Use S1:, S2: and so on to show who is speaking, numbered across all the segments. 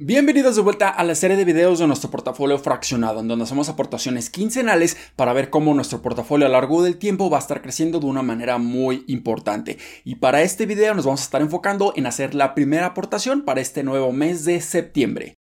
S1: Bienvenidos de vuelta a la serie de videos de nuestro portafolio fraccionado, en donde hacemos aportaciones quincenales para ver cómo nuestro portafolio a lo largo del tiempo va a estar creciendo de una manera muy importante. Y para este video nos vamos a estar enfocando en hacer la primera aportación para este nuevo mes de septiembre.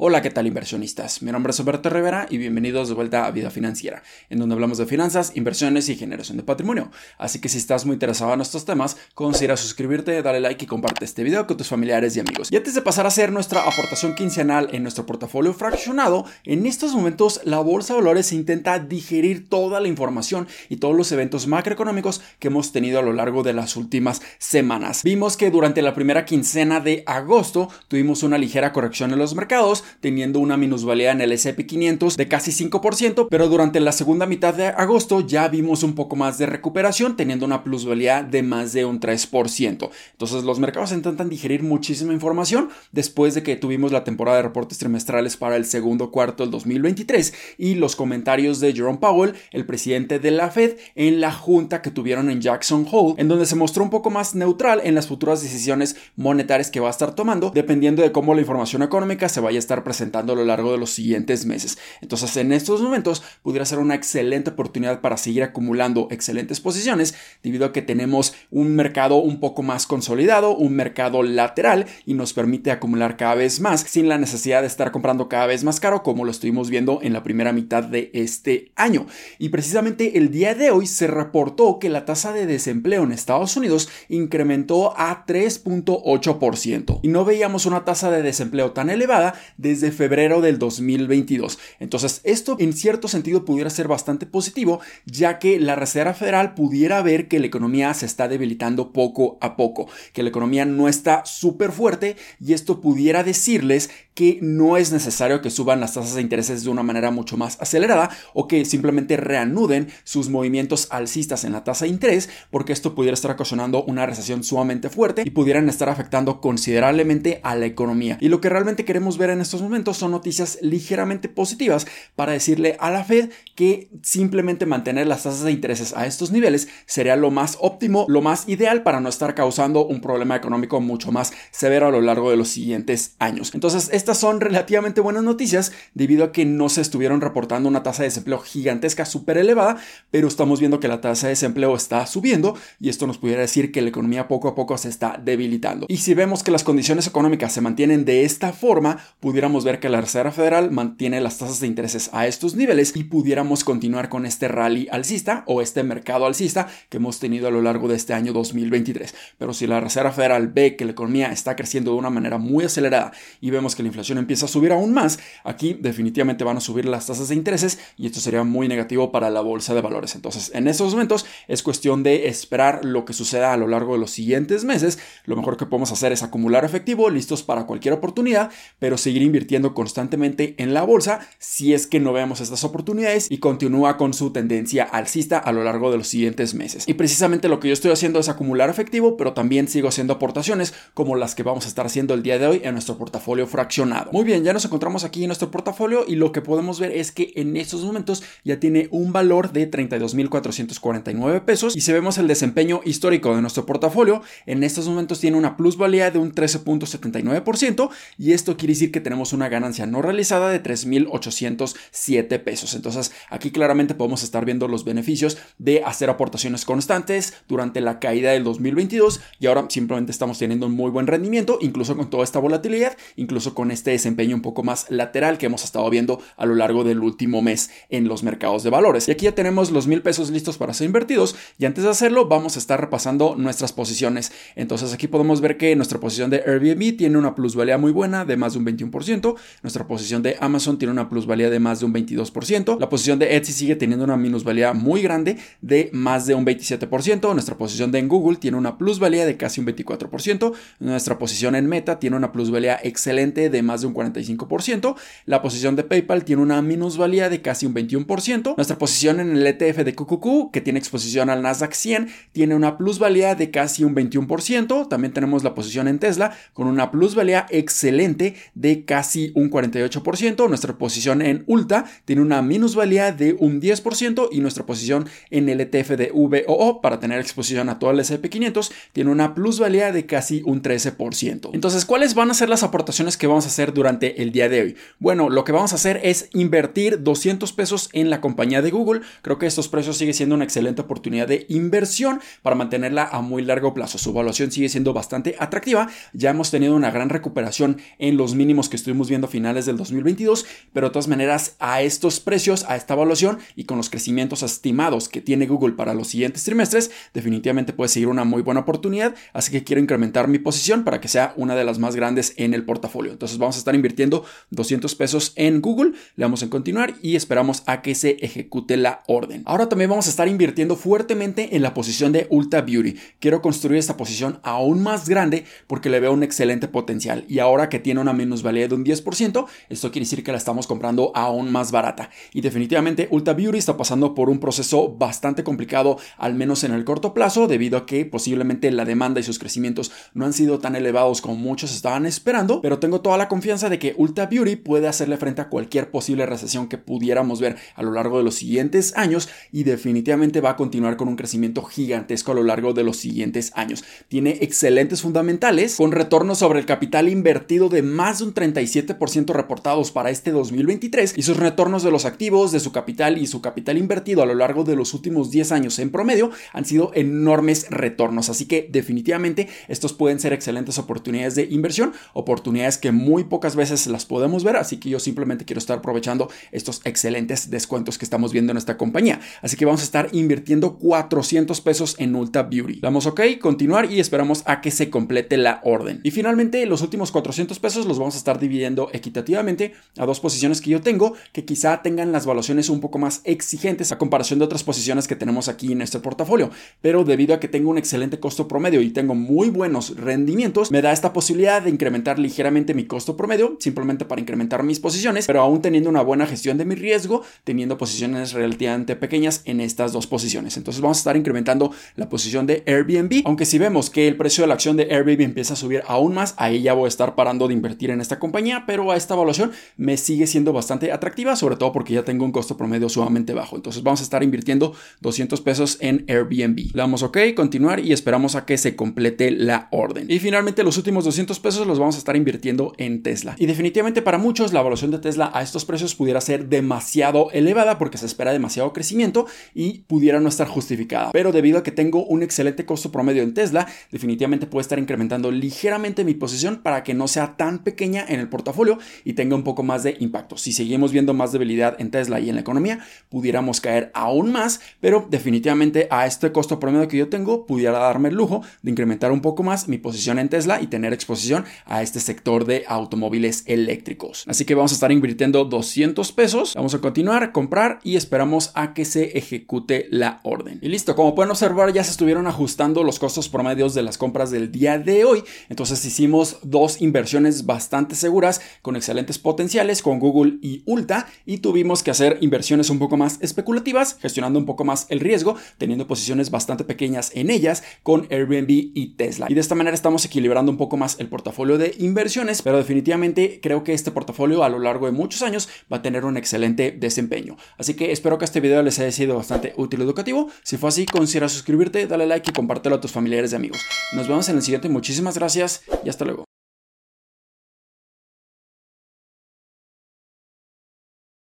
S1: Hola, ¿qué tal inversionistas? Mi nombre es Alberto Rivera y bienvenidos de vuelta a Vida Financiera, en donde hablamos de finanzas, inversiones y generación de patrimonio. Así que si estás muy interesado en estos temas, considera suscribirte, darle like y comparte este video con tus familiares y amigos. Y antes de pasar a hacer nuestra aportación quincenal en nuestro portafolio fraccionado, en estos momentos la Bolsa de Valores intenta digerir toda la información y todos los eventos macroeconómicos que hemos tenido a lo largo de las últimas semanas. Vimos que durante la primera quincena de agosto tuvimos una ligera corrección en los mercados, teniendo una minusvalía en el S&P 500 de casi 5%, pero durante la segunda mitad de agosto ya vimos un poco más de recuperación, teniendo una plusvalía de más de un 3%. Entonces los mercados intentan digerir muchísima información después de que tuvimos la temporada de reportes trimestrales para el segundo cuarto del 2023 y los comentarios de Jerome Powell, el presidente de la Fed, en la junta que tuvieron en Jackson Hole, en donde se mostró un poco más neutral en las futuras decisiones monetarias que va a estar tomando, dependiendo de cómo la información económica se vaya a estar presentando a lo largo de los siguientes meses. Entonces, en estos momentos pudiera ser una excelente oportunidad para seguir acumulando excelentes posiciones debido a que tenemos un mercado un poco más consolidado, un mercado lateral y nos permite acumular cada vez más sin la necesidad de estar comprando cada vez más caro como lo estuvimos viendo en la primera mitad de este año. Y precisamente el día de hoy se reportó que la tasa de desempleo en Estados Unidos incrementó a 3.8% y no veíamos una tasa de desempleo tan elevada desde febrero del 2022. Entonces, esto en cierto sentido pudiera ser bastante positivo, ya que la Reserva Federal pudiera ver que la economía se está debilitando poco a poco, que la economía no está súper fuerte y esto pudiera decirles que no es necesario que suban las tasas de intereses de una manera mucho más acelerada o que simplemente reanuden sus movimientos alcistas en la tasa de interés, porque esto pudiera estar ocasionando una recesión sumamente fuerte y pudieran estar afectando considerablemente a la economía. Y lo que realmente queremos ver en estos momentos son noticias ligeramente positivas para decirle a la Fed que simplemente mantener las tasas de intereses a estos niveles sería lo más óptimo, lo más ideal para no estar causando un problema económico mucho más severo a lo largo de los siguientes años. Entonces, estas son relativamente buenas noticias debido a que no se estuvieron reportando una tasa de desempleo gigantesca súper elevada, pero estamos viendo que la tasa de desempleo está subiendo y esto nos pudiera decir que la economía poco a poco se está debilitando. Y si vemos que las condiciones económicas se mantienen de esta forma, pudiéramos ver que la Reserva Federal mantiene las tasas de intereses a estos niveles y pudiéramos continuar con este rally alcista o este mercado alcista que hemos tenido a lo largo de este año 2023. Pero si la Reserva Federal ve que la economía está creciendo de una manera muy acelerada y vemos que la inflación empieza a subir aún más, aquí definitivamente van a subir las tasas de intereses y esto sería muy negativo para la bolsa de valores. Entonces, en estos momentos es cuestión de esperar lo que suceda a lo largo de los siguientes meses. Lo mejor que podemos hacer es acumular efectivo, listos para cualquier oportunidad, pero seguir invirtiendo constantemente en la bolsa si es que no vemos estas oportunidades y continúa con su tendencia alcista a lo largo de los siguientes meses. Y precisamente lo que yo estoy haciendo es acumular efectivo, pero también sigo haciendo aportaciones como las que vamos a estar haciendo el día de hoy en nuestro portafolio fraccionado. Muy bien, ya nos encontramos aquí en nuestro portafolio y lo que podemos ver es que en estos momentos ya tiene un valor de 32.449 pesos y si vemos el desempeño histórico de nuestro portafolio, en estos momentos tiene una plusvalía de un 13.79% y esto quiere decir que tenemos una ganancia no realizada de 3.807 pesos. Entonces aquí claramente podemos estar viendo los beneficios de hacer aportaciones constantes durante la caída del 2022 y ahora simplemente estamos teniendo un muy buen rendimiento, incluso con toda esta volatilidad, incluso con este desempeño un poco más lateral que hemos estado viendo a lo largo del último mes en los mercados de valores. Y aquí ya tenemos los mil pesos listos para ser invertidos y antes de hacerlo vamos a estar repasando nuestras posiciones. Entonces aquí podemos ver que nuestra posición de Airbnb tiene una plusvalía muy buena de más de un 21%, nuestra posición de Amazon tiene una plusvalía de más de un 22%. La posición de Etsy sigue teniendo una minusvalía muy grande de más de un 27%. Nuestra posición de en Google tiene una plusvalía de casi un 24%. Nuestra posición en Meta tiene una plusvalía excelente de más de un 45%. La posición de PayPal tiene una minusvalía de casi un 21%. Nuestra posición en el ETF de QQQ, que tiene exposición al Nasdaq 100, tiene una plusvalía de casi un 21%. También tenemos la posición en Tesla con una plusvalía excelente de casi un 48%. Nuestra posición en Ulta tiene una minusvalía de un 10% y nuestra posición en el ETF de VOO para tener exposición a todo el S&P 500 tiene una plusvalía de casi un 13%. Entonces, ¿cuáles van a ser las aportaciones que vamos a hacer durante el día de hoy? Bueno, lo que vamos a hacer es invertir 200 pesos en la compañía de Google. Creo que estos precios sigue siendo una excelente oportunidad de inversión para mantenerla a muy largo plazo. Su evaluación sigue siendo bastante atractiva. Ya hemos tenido una gran recuperación en los mínimos que estuvimos viendo a finales del 2022, pero de todas maneras a estos precios, a esta evaluación y con los crecimientos estimados que tiene Google para los siguientes trimestres, definitivamente puede seguir una muy buena oportunidad. Así que quiero incrementar mi posición para que sea una de las más grandes en el portafolio. Entonces vamos a estar invirtiendo 200 pesos en Google. Le damos en continuar y esperamos a que se ejecute la orden. Ahora también vamos a estar invirtiendo fuertemente en la posición de Ulta Beauty. Quiero construir esta posición aún más grande porque le veo un excelente potencial. Y ahora que tiene una minusvalía de un 10%, esto quiere decir que la estamos comprando aún más barata. Y definitivamente Ulta Beauty está pasando por un proceso bastante complicado, al menos en el corto plazo, debido a que posiblemente la demanda y sus crecimientos no han sido tan elevados como muchos estaban esperando, pero tengo toda la confianza de que Ulta Beauty puede hacerle frente a cualquier posible recesión que pudiéramos ver a lo largo de los siguientes años y definitivamente va a continuar con un crecimiento gigantesco a lo largo de los siguientes años. Tiene excelentes fundamentales con retornos sobre el capital invertido de más de un 37% reportados para este 2023 y sus retornos de los activos, de su capital y su capital invertido a lo largo de los últimos 10 años en promedio han sido enormes retornos. Así que definitivamente estos pueden ser excelentes oportunidades de inversión, oportunidades que muy pocas veces las podemos ver, así que yo simplemente quiero estar aprovechando estos excelentes descuentos que estamos viendo en esta compañía. Así que vamos a estar invirtiendo 400 pesos en Ulta Beauty. Damos OK, continuar y esperamos a que se complete la orden. Y finalmente los últimos 400 pesos los vamos a estar dividiendo equitativamente a dos posiciones que yo tengo que quizá tengan las valuaciones un poco más exigentes a comparación de otras posiciones que tenemos aquí en este portafolio. Pero debido a que tengo un excelente costo promedio y tengo muy buenos rendimientos, me da esta posibilidad de incrementar ligeramente mi costo promedio, simplemente para incrementar mis posiciones, pero aún teniendo una buena gestión de mi riesgo, teniendo posiciones relativamente pequeñas en estas dos posiciones. Entonces vamos a estar incrementando la posición de Airbnb, aunque si vemos que el precio de la acción de Airbnb empieza a subir aún más, ahí ya voy a estar parando de invertir en esta compañía, pero a esta evaluación me sigue siendo bastante atractiva, sobre todo porque ya tengo un costo promedio sumamente bajo. Entonces vamos a estar invirtiendo 200 pesos en Airbnb. Le damos OK, continuar y esperamos a que se complete la orden. Y finalmente los últimos 200 pesos los vamos a estar invirtiendo en Tesla. Y definitivamente para muchos la evaluación de Tesla a estos precios pudiera ser demasiado elevada porque se espera demasiado crecimiento y pudiera no estar justificada. Pero debido a que tengo un excelente costo promedio en Tesla, definitivamente puedo estar incrementando ligeramente mi posición para que no sea tan pequeña en el portafolio y tenga un poco más de impacto. Si seguimos viendo más debilidad en Tesla y en la economía, pudiéramos caer aún más, pero definitivamente a este costo promedio que yo tengo, pudiera darme el lujo de incrementar un poco más mi posición en Tesla y tener exposición a este sector de automóviles eléctricos. Así que vamos a estar invirtiendo 200 pesos, vamos a continuar, comprar y esperamos a que se ejecute la orden. Y listo, como pueden observar ya se estuvieron ajustando los costos promedios de las compras del día de hoy, entonces hicimos dos inversiones bastante seguras con excelentes potenciales con Google y Ulta y tuvimos que hacer inversiones un poco más especulativas, gestionando un poco más el riesgo, teniendo posiciones bastante pequeñas en ellas con Airbnb y Tesla. Y de esta manera estamos equilibrando un poco más el portafolio de inversiones, pero definitivamente creo que este portafolio a lo largo de muchos años va a tener un excelente desempeño. Así que espero que este video les haya sido bastante útil y educativo. Si fue así, considera suscribirte, dale like y compártelo a tus familiares y amigos. Nos vemos en el siguiente. Muchísimas gracias y hasta luego.